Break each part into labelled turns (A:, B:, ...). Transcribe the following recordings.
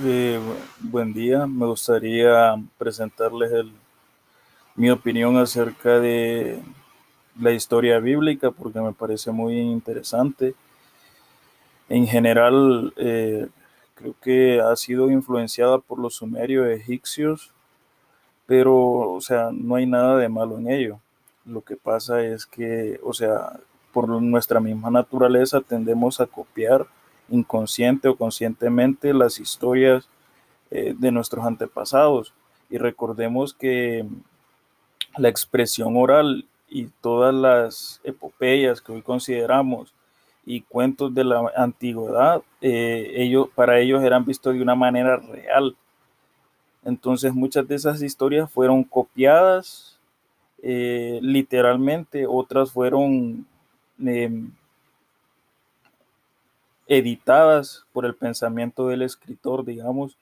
A: Eh, buen día, me gustaría presentarles mi opinión acerca de la historia bíblica porque me parece muy interesante. En general, eh, creo que ha sido influenciada por los sumerios egipcios, pero, o sea, no hay nada de malo en ello. Lo que pasa es que, o sea, por nuestra misma naturaleza tendemos a copiar inconsciente o conscientemente las historias eh, de nuestros antepasados. Y recordemos que la expresión oral y todas las epopeyas que hoy consideramos y cuentos de la antigüedad, eh, ellos, para ellos eran vistos de una manera real. Entonces muchas de esas historias fueron copiadas eh, literalmente, otras fueron eh, editadas por el pensamiento del escritor, digamos,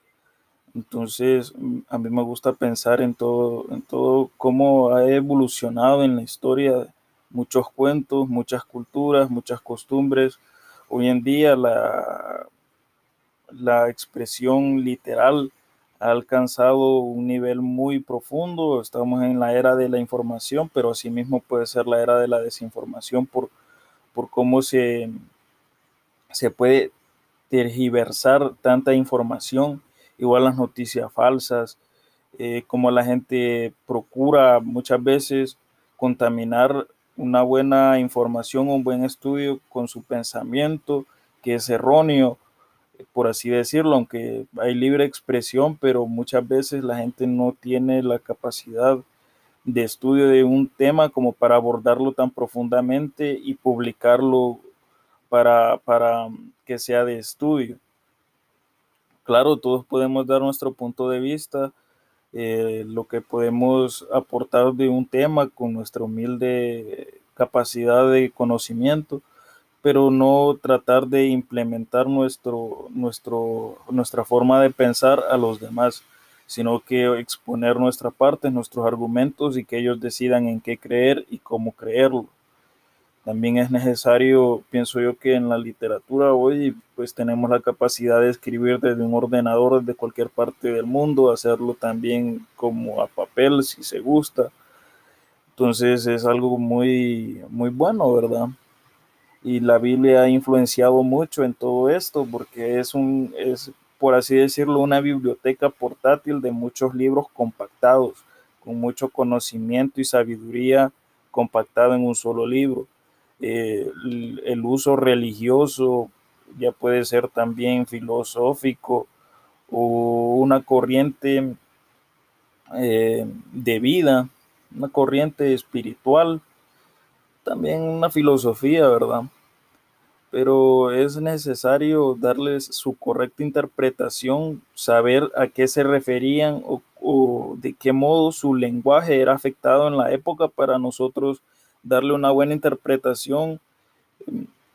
A: entonces, mm, a mí me gusta pensar en todo, en todo cómo ha evolucionado en la historia muchos cuentos, muchas culturas, muchas costumbres. Hoy en día la, la expresión literal ha alcanzado un nivel muy profundo. Estamos en la era de la información, pero asimismo puede ser la era de la desinformación por, por cómo se, se puede tergiversar tanta información igual las noticias falsas, eh, como la gente procura muchas veces contaminar una buena información, un buen estudio con su pensamiento, que es erróneo, por así decirlo, aunque hay libre expresión, pero muchas veces la gente no tiene la capacidad de estudio de un tema como para abordarlo tan profundamente y publicarlo para, para que sea de estudio. Claro, todos podemos dar nuestro punto de vista, eh, lo que podemos aportar de un tema con nuestra humilde capacidad de conocimiento, pero no tratar de implementar nuestro, nuestro, nuestra forma de pensar a los demás, sino que exponer nuestra parte, nuestros argumentos y que ellos decidan en qué creer y cómo creerlo. También es necesario, pienso yo, que en la literatura hoy pues tenemos la capacidad de escribir desde un ordenador desde cualquier parte del mundo, hacerlo también como a papel si se gusta. Entonces es algo muy, muy bueno, ¿verdad? Y la Biblia ha influenciado mucho en todo esto porque es un, es, por así decirlo, una biblioteca portátil de muchos libros compactados, con mucho conocimiento y sabiduría compactado en un solo libro eh, el uso religioso ya puede ser también filosófico o una corriente eh, de vida, una corriente espiritual, también una filosofía, ¿verdad? Pero es necesario darles su correcta interpretación, saber a qué se referían o, o de qué modo su lenguaje era afectado en la época para nosotros darle una buena interpretación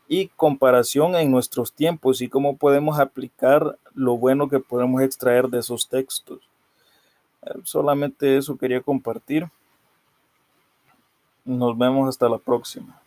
A: y comparación en nuestros tiempos y cómo podemos aplicar lo bueno que podemos extraer de esos textos. Eh, solamente eso quería compartir. Nos vemos hasta la próxima.